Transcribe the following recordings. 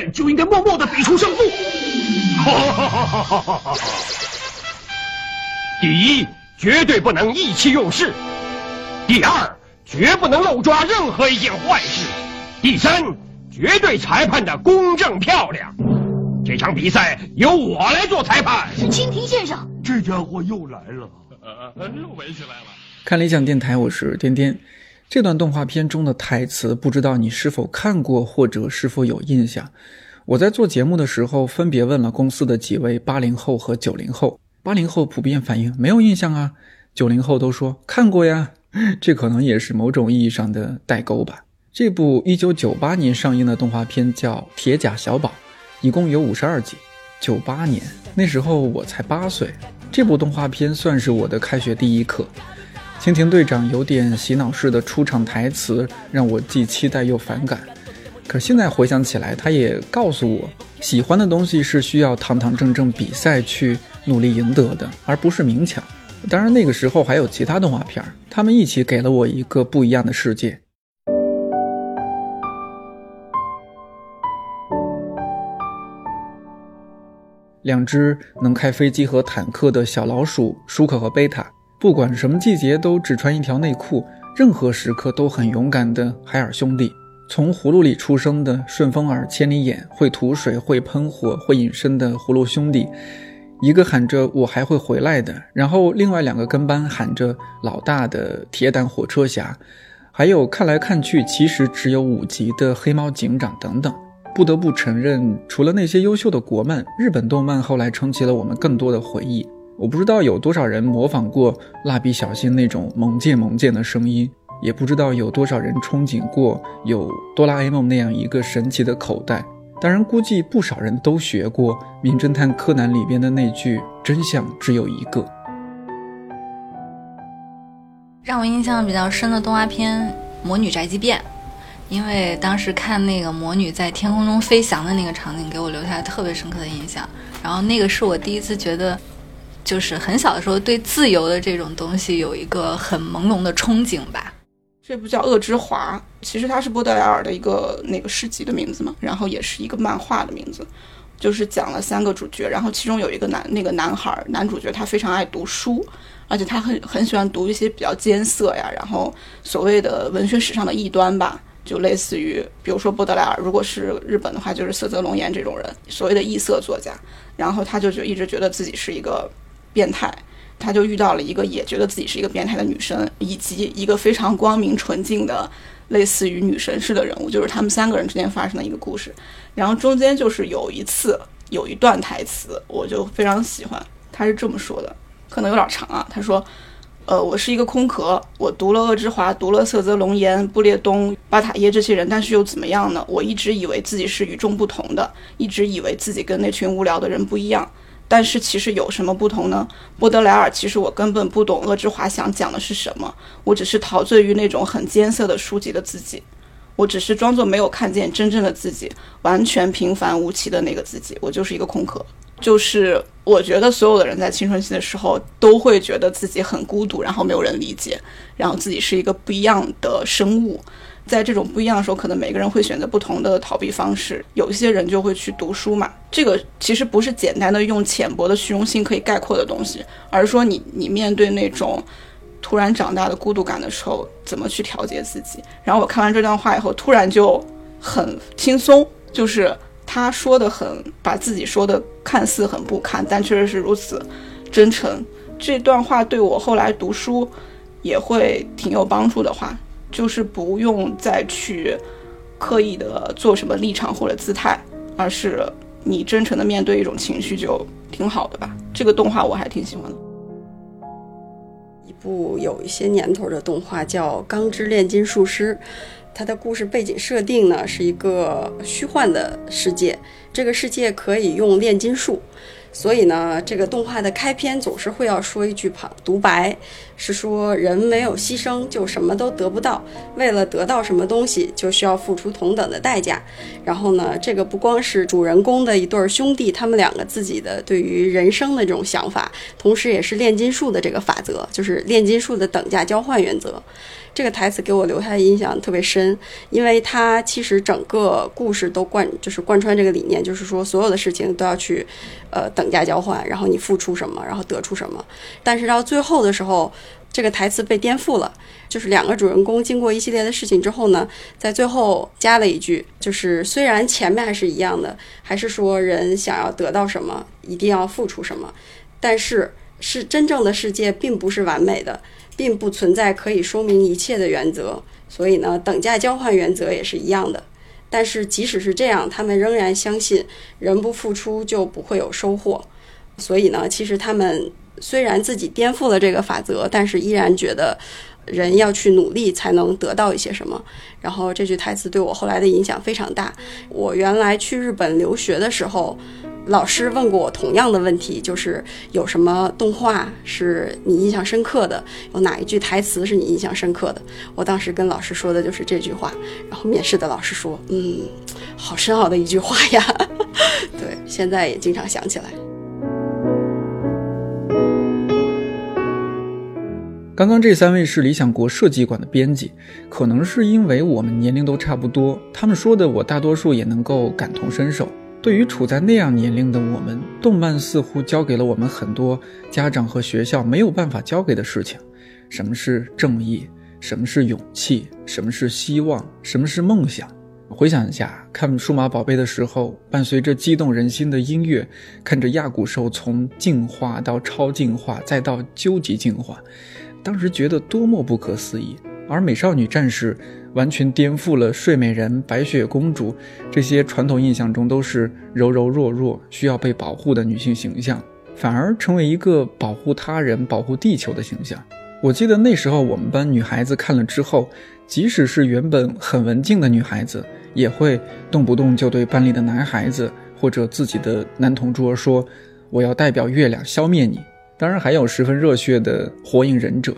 面就应该默默的比出胜负。第一，绝对不能意气用事；第二，绝不能漏抓任何一件坏事；第三，绝对裁判的公正漂亮。这场比赛由我来做裁判。蜻蜓先生，这家伙又来了，又围起来了。看理想电台，我是颠颠。这段动画片中的台词，不知道你是否看过，或者是否有印象？我在做节目的时候，分别问了公司的几位八零后和九零后。八零后普遍反映没有印象啊，九零后都说看过呀。这可能也是某种意义上的代沟吧。这部一九九八年上映的动画片叫《铁甲小宝》，一共有五十二集。九八年那时候我才八岁，这部动画片算是我的开学第一课。蜻蜓队长有点洗脑式的出场台词，让我既期待又反感。可现在回想起来，他也告诉我，喜欢的东西是需要堂堂正正比赛去努力赢得的，而不是明抢。当然，那个时候还有其他动画片，他们一起给了我一个不一样的世界。两只能开飞机和坦克的小老鼠舒克和贝塔。不管什么季节，都只穿一条内裤，任何时刻都很勇敢的海尔兄弟。从葫芦里出生的顺风耳、千里眼，会吐水、会喷火、会隐身的葫芦兄弟，一个喊着“我还会回来的”，然后另外两个跟班喊着“老大的铁胆火车侠”，还有看来看去其实只有五集的黑猫警长等等。不得不承认，除了那些优秀的国漫，日本动漫后来撑起了我们更多的回忆。我不知道有多少人模仿过蜡笔小新那种萌贱萌贱的声音，也不知道有多少人憧憬过有哆啦 A 梦那样一个神奇的口袋。当然，估计不少人都学过《名侦探柯南》里边的那句“真相只有一个”。让我印象比较深的动画片《魔女宅急便》，因为当时看那个魔女在天空中飞翔的那个场景，给我留下特别深刻的印象。然后那个是我第一次觉得。就是很小的时候，对自由的这种东西有一个很朦胧的憧憬吧。这部叫《恶之华》，其实它是波德莱尔的一个那个诗集的名字嘛，然后也是一个漫画的名字，就是讲了三个主角，然后其中有一个男那个男孩男主角，他非常爱读书，而且他很很喜欢读一些比较艰涩呀，然后所谓的文学史上的异端吧，就类似于比如说波德莱尔，如果是日本的话，就是色泽龙彦这种人，所谓的异色作家，然后他就就一直觉得自己是一个。变态，他就遇到了一个也觉得自己是一个变态的女生，以及一个非常光明纯净的类似于女神似的人物，就是他们三个人之间发生的一个故事。然后中间就是有一次有一段台词，我就非常喜欢，他是这么说的，可能有点长啊。他说：“呃，我是一个空壳，我读了恶之华，读了色泽龙岩、布列东、巴塔耶这些人，但是又怎么样呢？我一直以为自己是与众不同的，一直以为自己跟那群无聊的人不一样。”但是其实有什么不同呢？波德莱尔，其实我根本不懂恶之华想讲的是什么，我只是陶醉于那种很艰涩的书籍的自己，我只是装作没有看见真正的自己，完全平凡无奇的那个自己，我就是一个空壳。就是我觉得所有的人在青春期的时候都会觉得自己很孤独，然后没有人理解，然后自己是一个不一样的生物。在这种不一样的时候，可能每个人会选择不同的逃避方式。有些人就会去读书嘛，这个其实不是简单的用浅薄的虚荣心可以概括的东西，而是说你你面对那种突然长大的孤独感的时候，怎么去调节自己。然后我看完这段话以后，突然就很轻松，就是他说的很把自己说的看似很不堪，但确实是如此真诚。这段话对我后来读书也会挺有帮助的话。就是不用再去刻意的做什么立场或者姿态，而是你真诚的面对一种情绪就挺好的吧。这个动画我还挺喜欢的。一部有一些年头的动画叫《钢之炼金术师》，它的故事背景设定呢是一个虚幻的世界，这个世界可以用炼金术。所以呢，这个动画的开篇总是会要说一句旁独白，是说人没有牺牲就什么都得不到，为了得到什么东西就需要付出同等的代价。然后呢，这个不光是主人公的一对兄弟，他们两个自己的对于人生的这种想法，同时也是炼金术的这个法则，就是炼金术的等价交换原则。这个台词给我留下的印象特别深，因为它其实整个故事都贯就是贯穿这个理念，就是说所有的事情都要去，呃，等价交换，然后你付出什么，然后得出什么。但是到最后的时候，这个台词被颠覆了，就是两个主人公经过一系列的事情之后呢，在最后加了一句，就是虽然前面还是一样的，还是说人想要得到什么，一定要付出什么，但是是真正的世界并不是完美的。并不存在可以说明一切的原则，所以呢，等价交换原则也是一样的。但是即使是这样，他们仍然相信人不付出就不会有收获。所以呢，其实他们虽然自己颠覆了这个法则，但是依然觉得人要去努力才能得到一些什么。然后这句台词对我后来的影响非常大。我原来去日本留学的时候。老师问过我同样的问题，就是有什么动画是你印象深刻的？有哪一句台词是你印象深刻的？我当时跟老师说的就是这句话。然后面试的老师说：“嗯，好深奥的一句话呀。”对，现在也经常想起来。刚刚这三位是理想国设计馆的编辑，可能是因为我们年龄都差不多，他们说的我大多数也能够感同身受。对于处在那样年龄的我们，动漫似乎教给了我们很多家长和学校没有办法教给的事情：什么是正义，什么是勇气，什么是希望，什么是梦想。回想一下，看《数码宝贝》的时候，伴随着激动人心的音乐，看着亚古兽从进化到超进化，再到究极进化，当时觉得多么不可思议。而美少女战士。完全颠覆了睡美人、白雪公主这些传统印象中都是柔柔弱弱、需要被保护的女性形象，反而成为一个保护他人、保护地球的形象。我记得那时候我们班女孩子看了之后，即使是原本很文静的女孩子，也会动不动就对班里的男孩子或者自己的男同桌说：“我要代表月亮消灭你。”当然，还有十分热血的火影忍者。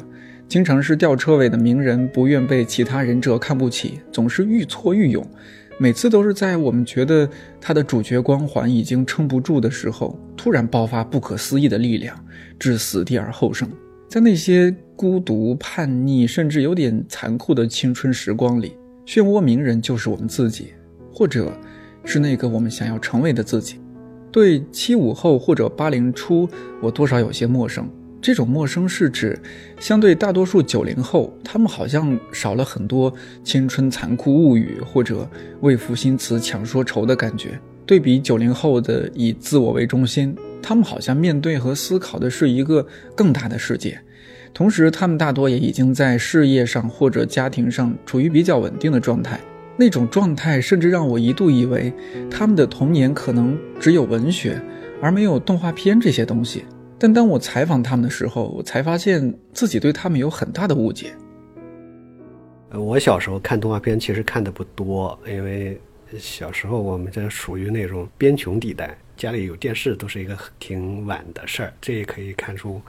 经常是吊车尾的鸣人，不愿被其他忍者看不起，总是愈挫愈勇。每次都是在我们觉得他的主角光环已经撑不住的时候，突然爆发不可思议的力量，至死地而后生。在那些孤独、叛逆，甚至有点残酷的青春时光里，漩涡鸣人就是我们自己，或者是那个我们想要成为的自己。对七五后或者八零初，我多少有些陌生。这种陌生是指，相对大多数九零后，他们好像少了很多青春残酷物语或者为赋新词强说愁的感觉。对比九零后的以自我为中心，他们好像面对和思考的是一个更大的世界。同时，他们大多也已经在事业上或者家庭上处于比较稳定的状态。那种状态甚至让我一度以为，他们的童年可能只有文学，而没有动画片这些东西。但当我采访他们的时候，我才发现自己对他们有很大的误解。我小时候看动画片其实看的不多，因为小时候我们这属于那种边穷地带，家里有电视都是一个挺晚的事儿。这也可以看出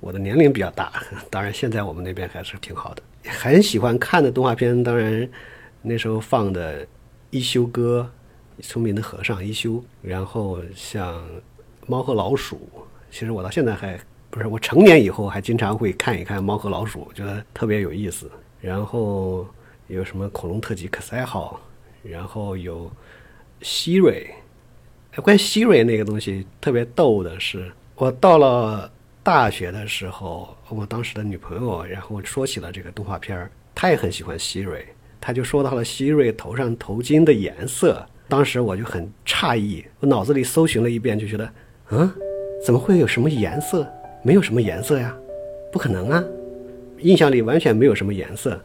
我的年龄比较大。当然，现在我们那边还是挺好的。很喜欢看的动画片，当然那时候放的《一休哥》《聪明的和尚一休》，然后像《猫和老鼠》。其实我到现在还不是我成年以后还经常会看一看《猫和老鼠》，觉得特别有意思。然后有什么恐龙特辑可赛号，然后有希瑞。哎关于希瑞那个东西特别逗的是，我到了大学的时候，我当时的女朋友然后说起了这个动画片儿，她也很喜欢希瑞，她就说到了希瑞头上头巾的颜色。当时我就很诧异，我脑子里搜寻了一遍，就觉得，嗯。怎么会有什么颜色？没有什么颜色呀，不可能啊！印象里完全没有什么颜色，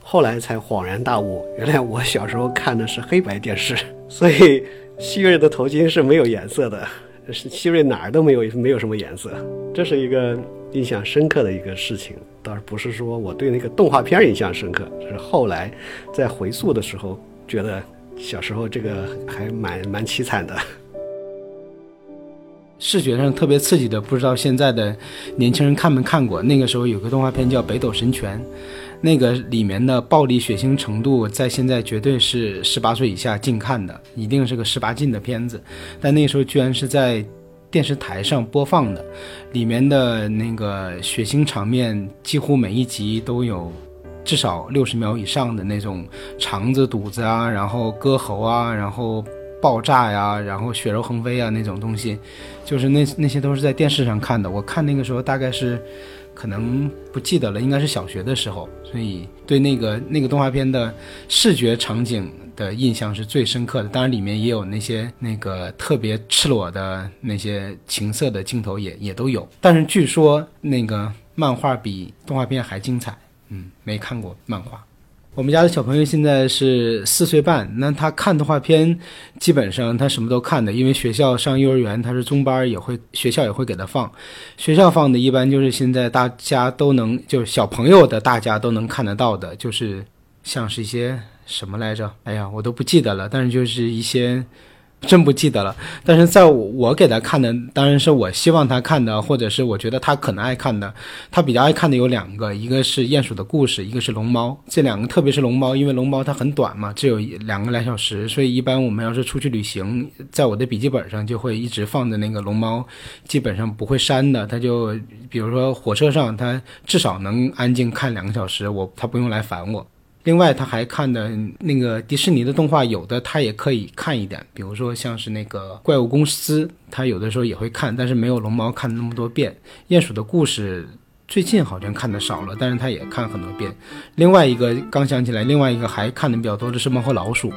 后来才恍然大悟，原来我小时候看的是黑白电视，所以希瑞的头巾是没有颜色的，希瑞哪儿都没有，没有什么颜色。这是一个印象深刻的一个事情，倒是不是说我对那个动画片印象深刻，是后来在回溯的时候觉得小时候这个还蛮蛮凄惨的。视觉上特别刺激的，不知道现在的年轻人看没看过？那个时候有个动画片叫《北斗神拳》，那个里面的暴力血腥程度在现在绝对是十八岁以下禁看的，一定是个十八禁的片子。但那时候居然是在电视台上播放的，里面的那个血腥场面几乎每一集都有至少六十秒以上的那种肠子、肚子啊，然后割喉啊，然后。爆炸呀，然后血肉横飞啊，那种东西，就是那那些都是在电视上看的。我看那个时候大概是，可能不记得了，应该是小学的时候，所以对那个那个动画片的视觉场景的印象是最深刻的。当然里面也有那些那个特别赤裸的那些情色的镜头也也都有。但是据说那个漫画比动画片还精彩。嗯，没看过漫画。我们家的小朋友现在是四岁半，那他看动画片，基本上他什么都看的，因为学校上幼儿园他是中班，也会学校也会给他放，学校放的一般就是现在大家都能，就是小朋友的大家都能看得到的，就是像是一些什么来着？哎呀，我都不记得了，但是就是一些。真不记得了，但是在我给他看的，当然是我希望他看的，或者是我觉得他可能爱看的。他比较爱看的有两个，一个是《鼹鼠的故事》，一个是《龙猫》。这两个，特别是《龙猫》，因为《龙猫》它很短嘛，只有两个来小时，所以一般我们要是出去旅行，在我的笔记本上就会一直放着那个《龙猫》，基本上不会删的。他就比如说火车上，他至少能安静看两个小时，我他不用来烦我。另外，他还看的那个迪士尼的动画，有的他也可以看一点，比如说像是那个怪物公司，他有的时候也会看，但是没有龙猫看那么多遍。鼹鼠的故事最近好像看的少了，但是他也看很多遍。另外一个刚想起来，另外一个还看的比较多的是猫和老鼠，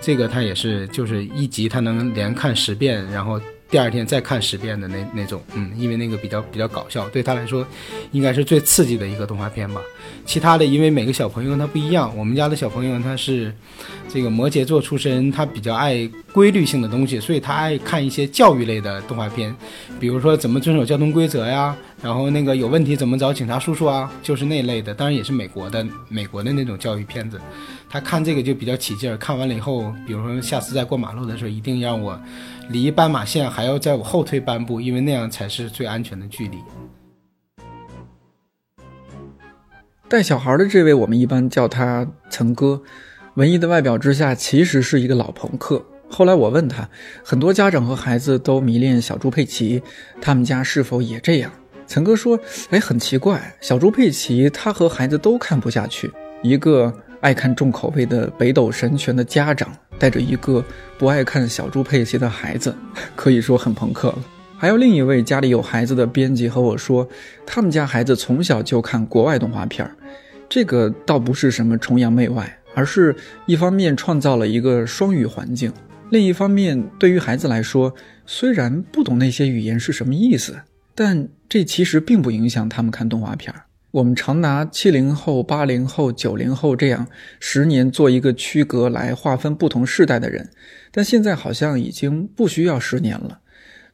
这个他也是就是一集他能连看十遍，然后。第二天再看十遍的那那种，嗯，因为那个比较比较搞笑，对他来说，应该是最刺激的一个动画片吧。其他的，因为每个小朋友他不一样，我们家的小朋友他是这个摩羯座出身，他比较爱规律性的东西，所以他爱看一些教育类的动画片，比如说怎么遵守交通规则呀，然后那个有问题怎么找警察叔叔啊，就是那类的。当然也是美国的美国的那种教育片子，他看这个就比较起劲儿。看完了以后，比如说下次再过马路的时候，一定让我。离斑马线还要在我后退半步，因为那样才是最安全的距离。带小孩的这位，我们一般叫他岑哥。文艺的外表之下，其实是一个老朋克。后来我问他，很多家长和孩子都迷恋小猪佩奇，他们家是否也这样？岑哥说：“哎，很奇怪，小猪佩奇他和孩子都看不下去。一个爱看重口味的北斗神拳的家长。”带着一个不爱看小猪佩奇的孩子，可以说很朋克了。还有另一位家里有孩子的编辑和我说，他们家孩子从小就看国外动画片儿，这个倒不是什么崇洋媚外，而是一方面创造了一个双语环境，另一方面对于孩子来说，虽然不懂那些语言是什么意思，但这其实并不影响他们看动画片儿。我们常拿七零后、八零后、九零后这样十年做一个区隔来划分不同世代的人，但现在好像已经不需要十年了。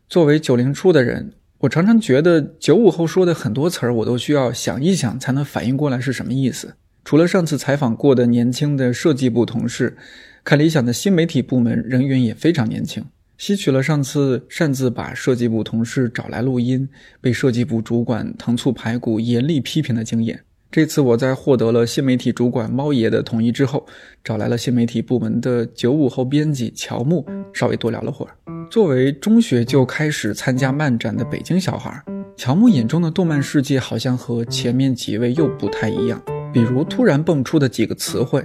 作为九零初的人，我常常觉得九五后说的很多词儿，我都需要想一想才能反应过来是什么意思。除了上次采访过的年轻的设计部同事，看理想的新媒体部门人员也非常年轻。吸取了上次擅自把设计部同事找来录音，被设计部主管糖醋排骨严厉批评的经验。这次我在获得了新媒体主管猫爷的同意之后，找来了新媒体部门的九五后编辑乔木，稍微多聊了会儿。作为中学就开始参加漫展的北京小孩，乔木眼中的动漫世界好像和前面几位又不太一样。比如突然蹦出的几个词汇，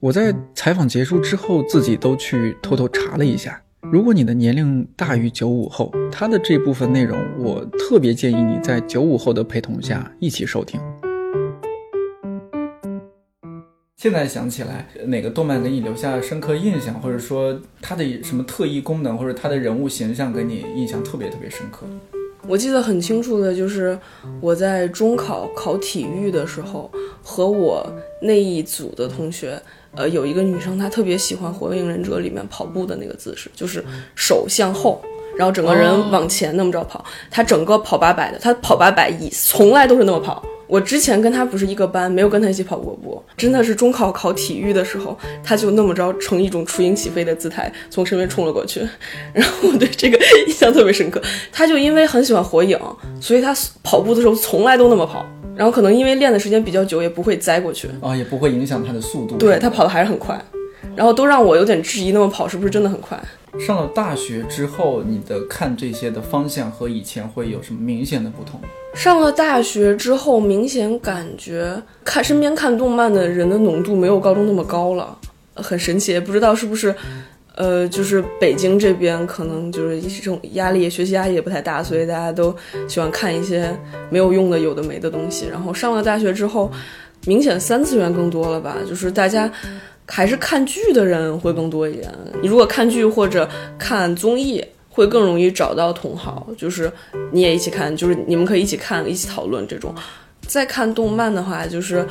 我在采访结束之后自己都去偷偷查了一下。如果你的年龄大于九五后，他的这部分内容，我特别建议你在九五后的陪同下一起收听。现在想起来，哪个动漫给你留下深刻印象，或者说它的什么特异功能，或者它的人物形象给你印象特别特别深刻？我记得很清楚的就是我在中考考体育的时候，和我那一组的同学。呃，有一个女生，她特别喜欢《火影忍者》里面跑步的那个姿势，就是手向后，然后整个人往前那么着跑。她整个跑八百的，她跑八百以从来都是那么跑，我之前跟他不是一个班，没有跟他一起跑过步。真的是中考考体育的时候，他就那么着呈一种雏鹰起飞的姿态从身边冲了过去，然后我对这个印象特别深刻。他就因为很喜欢火影，所以他跑步的时候从来都那么跑。然后可能因为练的时间比较久，也不会栽过去啊，也不会影响他的速度。对他跑的还是很快，然后都让我有点质疑，那么跑是不是真的很快？上了大学之后，你的看这些的方向和以前会有什么明显的不同？上了大学之后，明显感觉看身边看动漫的人的浓度没有高中那么高了，很神奇，不知道是不是，呃，就是北京这边可能就是这种压力，学习压力也不太大，所以大家都喜欢看一些没有用的、有的没的东西。然后上了大学之后，明显三次元更多了吧？就是大家。还是看剧的人会更多一点。你如果看剧或者看综艺，会更容易找到同好，就是你也一起看，就是你们可以一起看、一起讨论这种。再看动漫的话，就是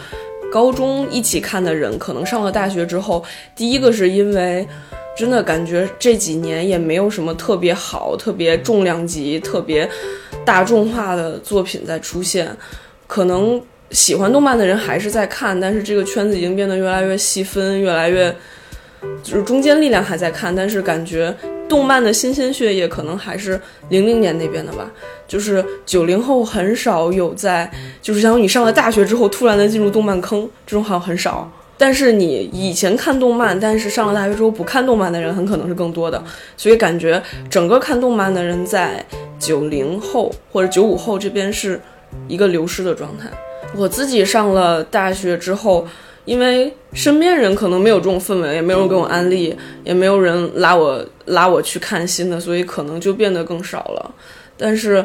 高中一起看的人，可能上了大学之后，第一个是因为真的感觉这几年也没有什么特别好、特别重量级、特别大众化的作品在出现，可能。喜欢动漫的人还是在看，但是这个圈子已经变得越来越细分，越来越就是中间力量还在看，但是感觉动漫的新鲜血液可能还是零零年那边的吧。就是九零后很少有在，就是像你上了大学之后突然的进入动漫坑，这种好像很少。但是你以前看动漫，但是上了大学之后不看动漫的人很可能是更多的，所以感觉整个看动漫的人在九零后或者九五后这边是一个流失的状态。我自己上了大学之后，因为身边人可能没有这种氛围，也没有人给我安利，也没有人拉我拉我去看新的，所以可能就变得更少了。但是，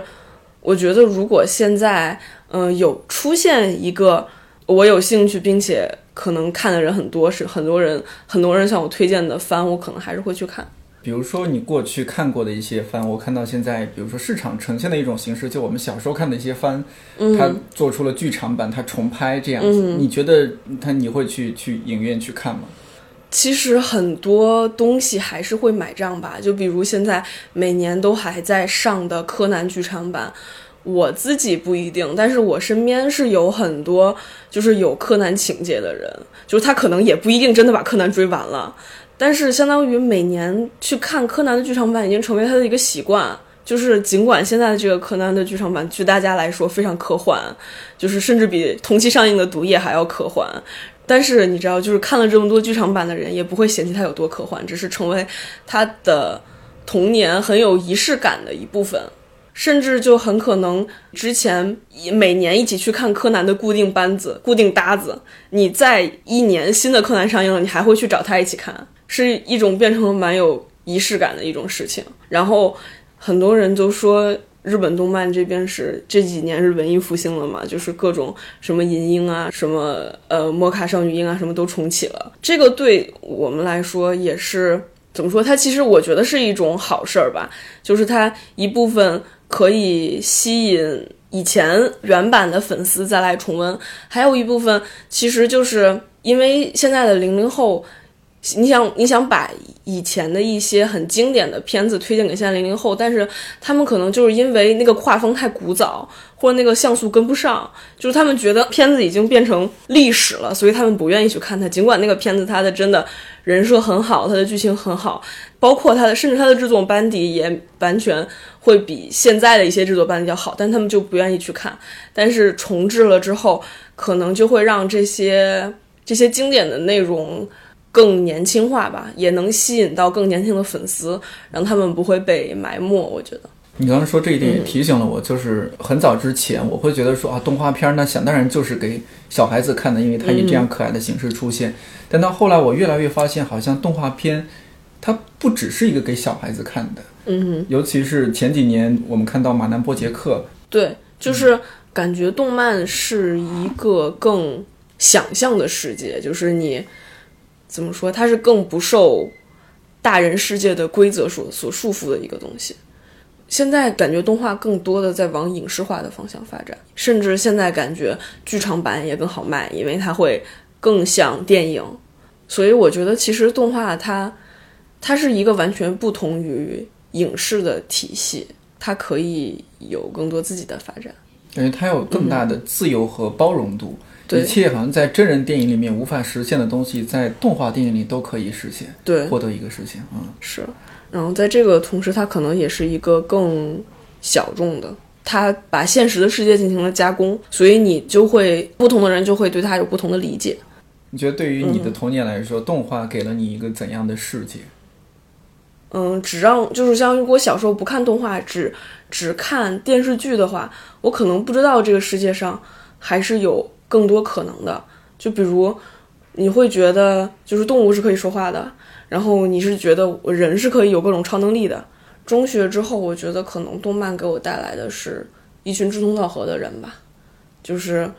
我觉得如果现在，嗯，有出现一个我有兴趣并且可能看的人很多，是很多人很多人向我推荐的番，我可能还是会去看。比如说你过去看过的一些番，我看到现在，比如说市场呈现的一种形式，就我们小时候看的一些番，它做出了剧场版，它重拍这样子。你觉得它你会去去影院去看吗？其实很多东西还是会买账吧，就比如现在每年都还在上的柯南剧场版，我自己不一定，但是我身边是有很多就是有柯南情节的人，就是他可能也不一定真的把柯南追完了。但是，相当于每年去看柯南的剧场版已经成为他的一个习惯。就是尽管现在的这个柯南的剧场版，据大家来说非常科幻，就是甚至比同期上映的《毒液》还要科幻。但是你知道，就是看了这么多剧场版的人，也不会嫌弃它有多科幻，只是成为他的童年很有仪式感的一部分。甚至就很可能之前每年一起去看柯南的固定班子、固定搭子，你在一年新的柯南上映了，你还会去找他一起看。是一种变成了蛮有仪式感的一种事情，然后很多人都说日本动漫这边是这几年是文艺复兴了嘛，就是各种什么银鹰啊，什么呃摩卡少女樱啊，什么都重启了。这个对我们来说也是怎么说？它其实我觉得是一种好事儿吧，就是它一部分可以吸引以前原版的粉丝再来重温，还有一部分其实就是因为现在的零零后。你想，你想把以前的一些很经典的片子推荐给现在零零后，但是他们可能就是因为那个画风太古早，或者那个像素跟不上，就是他们觉得片子已经变成历史了，所以他们不愿意去看它。尽管那个片子它的真的人设很好，它的剧情很好，包括它的甚至它的制作班底也完全会比现在的一些制作班底要好，但他们就不愿意去看。但是重置了之后，可能就会让这些这些经典的内容。更年轻化吧，也能吸引到更年轻的粉丝，让他们不会被埋没。我觉得你刚才说这一点也提醒了我，就是很早之前我会觉得说啊，动画片那想当然就是给小孩子看的，因为它以这样可爱的形式出现。但到后来，我越来越发现，好像动画片它不只是一个给小孩子看的。嗯，尤其是前几年我们看到马南波杰克，对，就是感觉动漫是一个更想象的世界，就是你。怎么说？它是更不受大人世界的规则所所束缚的一个东西。现在感觉动画更多的在往影视化的方向发展，甚至现在感觉剧场版也更好卖，因为它会更像电影。所以我觉得，其实动画它它是一个完全不同于影视的体系，它可以有更多自己的发展。感觉它有更大的自由和包容度。对一切好像在真人电影里面无法实现的东西，在动画电影里都可以实现，对获得一个实现。嗯，是，然后在这个同时，它可能也是一个更小众的，它把现实的世界进行了加工，所以你就会不同的人就会对它有不同的理解。你觉得对于你的童年来说，动画给了你一个怎样的世界？嗯，只让就是像如果小时候不看动画，只只看电视剧的话，我可能不知道这个世界上还是有更多可能的。就比如，你会觉得就是动物是可以说话的，然后你是觉得人是可以有各种超能力的。中学之后，我觉得可能动漫给我带来的是一群志同道合的人吧，就是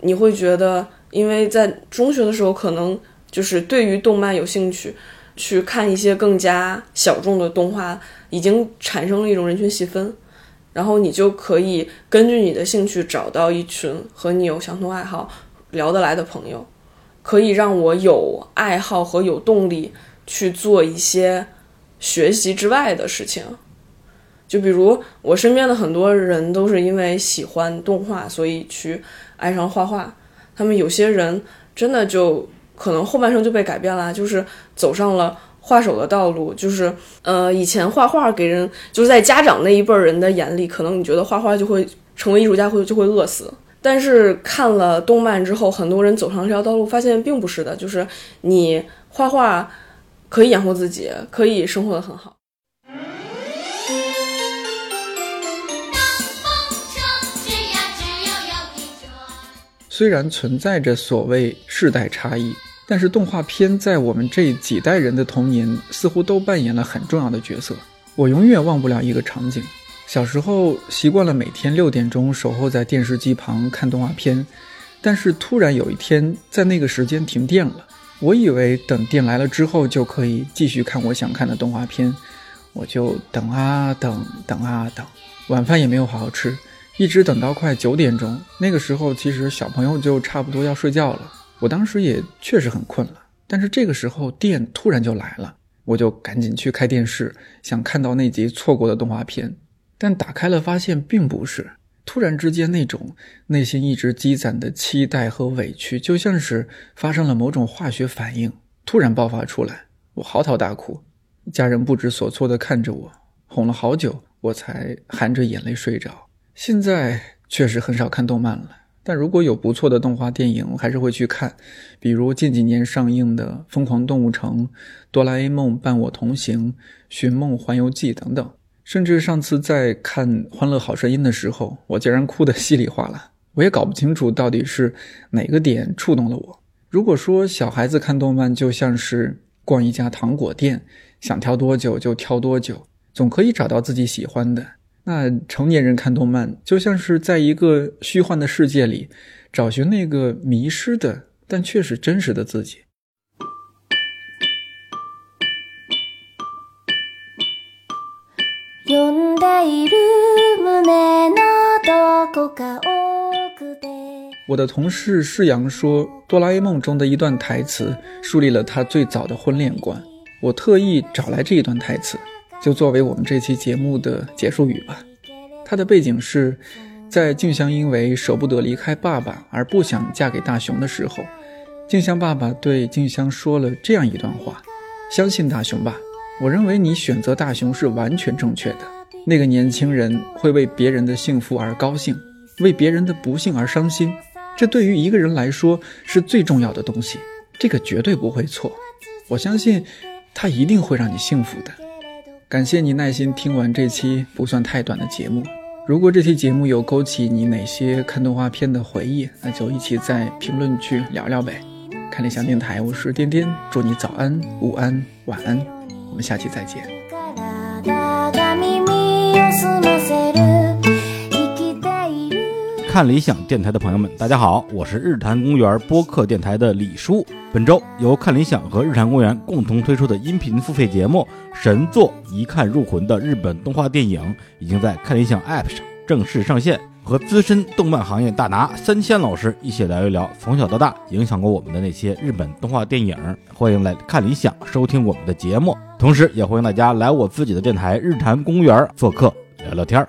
你会觉得，因为在中学的时候，可能就是对于动漫有兴趣。去看一些更加小众的动画，已经产生了一种人群细分，然后你就可以根据你的兴趣找到一群和你有相同爱好、聊得来的朋友，可以让我有爱好和有动力去做一些学习之外的事情。就比如我身边的很多人都是因为喜欢动画，所以去爱上画画。他们有些人真的就。可能后半生就被改变了，就是走上了画手的道路。就是呃，以前画画给人就是在家长那一辈人的眼里，可能你觉得画画就会成为艺术家会就会饿死。但是看了动漫之后，很多人走上这条道路，发现并不是的。就是你画画可以养活自己，可以生活的很好。虽然存在着所谓世代差异，但是动画片在我们这几代人的童年似乎都扮演了很重要的角色。我永远忘不了一个场景：小时候习惯了每天六点钟守候在电视机旁看动画片，但是突然有一天在那个时间停电了。我以为等电来了之后就可以继续看我想看的动画片，我就等啊等，等啊等，晚饭也没有好好吃。一直等到快九点钟，那个时候其实小朋友就差不多要睡觉了。我当时也确实很困了，但是这个时候电突然就来了，我就赶紧去开电视，想看到那集错过的动画片。但打开了发现并不是，突然之间那种内心一直积攒的期待和委屈，就像是发生了某种化学反应，突然爆发出来。我嚎啕大哭，家人不知所措地看着我，哄了好久，我才含着眼泪睡着。现在确实很少看动漫了，但如果有不错的动画电影，我还是会去看，比如近几年上映的《疯狂动物城》《哆啦 A 梦伴我同行》《寻梦环游记》等等。甚至上次在看《欢乐好声音》的时候，我竟然哭得稀里哗啦。我也搞不清楚到底是哪个点触动了我。如果说小孩子看动漫就像是逛一家糖果店，想挑多久就挑多久，总可以找到自己喜欢的。那成年人看动漫，就像是在一个虚幻的世界里，找寻那个迷失的但却是真实的自己。我的同事世阳说，《哆啦 A 梦》中的一段台词树立了他最早的婚恋观。我特意找来这一段台词。就作为我们这期节目的结束语吧。它的背景是，在静香因为舍不得离开爸爸而不想嫁给大雄的时候，静香爸爸对静香说了这样一段话：“相信大雄吧，我认为你选择大雄是完全正确的。那个年轻人会为别人的幸福而高兴，为别人的不幸而伤心，这对于一个人来说是最重要的东西。这个绝对不会错，我相信他一定会让你幸福的。”感谢你耐心听完这期不算太短的节目。如果这期节目有勾起你哪些看动画片的回忆，那就一起在评论区聊聊呗。看理想电台，我是颠颠，祝你早安、午安、晚安，我们下期再见。看理想电台的朋友们，大家好，我是日坛公园播客电台的李叔。本周由看理想和日坛公园共同推出的音频付费节目《神作一看入魂》的日本动画电影，已经在看理想 App 上正式上线。和资深动漫行业大拿三千老师一起聊一聊从小到大影响过我们的那些日本动画电影。欢迎来看理想收听我们的节目，同时也欢迎大家来我自己的电台日坛公园做客聊聊天儿。